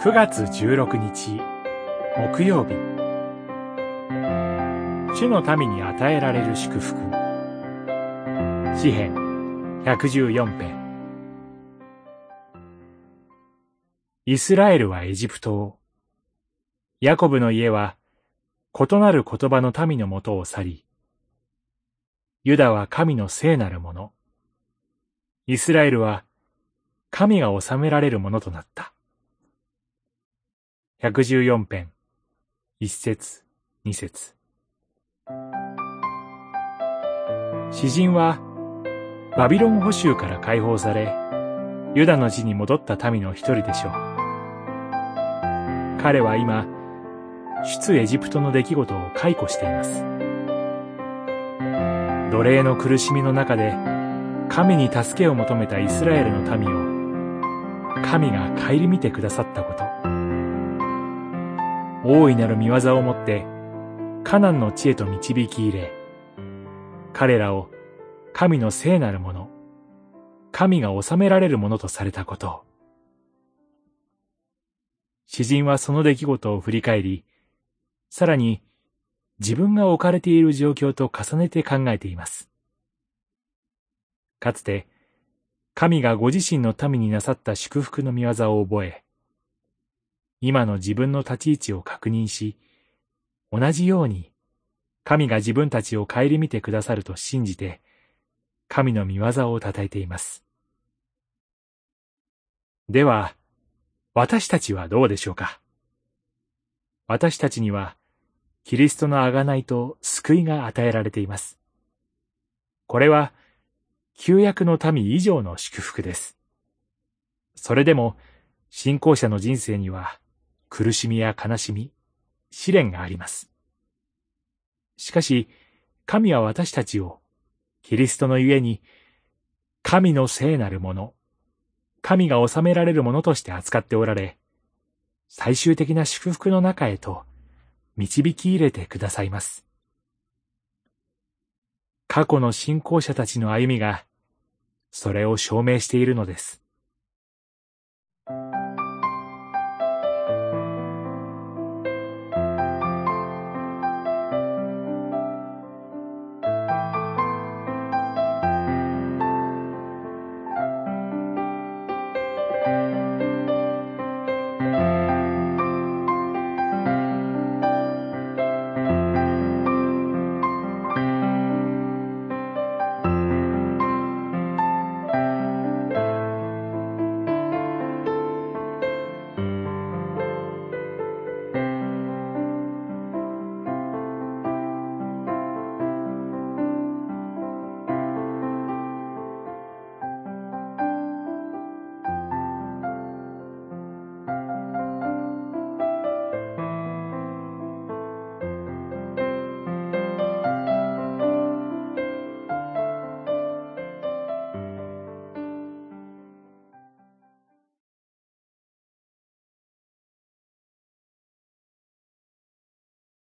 9月16日木曜日。主の民に与えられる祝福。詩編114編。イスラエルはエジプトを。ヤコブの家は異なる言葉の民のもとを去りユダは神の聖なるもの。イスラエルは神が治められるものとなった。114編、一節、二節。詩人は、バビロン捕囚から解放され、ユダの地に戻った民の一人でしょう。彼は今、出エジプトの出来事を解雇しています。奴隷の苦しみの中で、神に助けを求めたイスラエルの民を、神が顧みてくださったこと。大いなる見業をもって、カナンの地へと導き入れ、彼らを神の聖なるもの、神が治められるものとされたことを。詩人はその出来事を振り返り、さらに自分が置かれている状況と重ねて考えています。かつて、神がご自身の民になさった祝福の見業を覚え、今の自分の立ち位置を確認し、同じように神が自分たちを顧みてくださると信じて、神の見業を称えています。では、私たちはどうでしょうか？私たちには、キリストの贖いと救いが与えられています。これは、旧約の民以上の祝福です。それでも、信仰者の人生には、苦しみや悲しみ、試練があります。しかし、神は私たちを、キリストのゆえに、神の聖なるもの、神が治められるものとして扱っておられ、最終的な祝福の中へと導き入れてくださいます。過去の信仰者たちの歩みが、それを証明しているのです。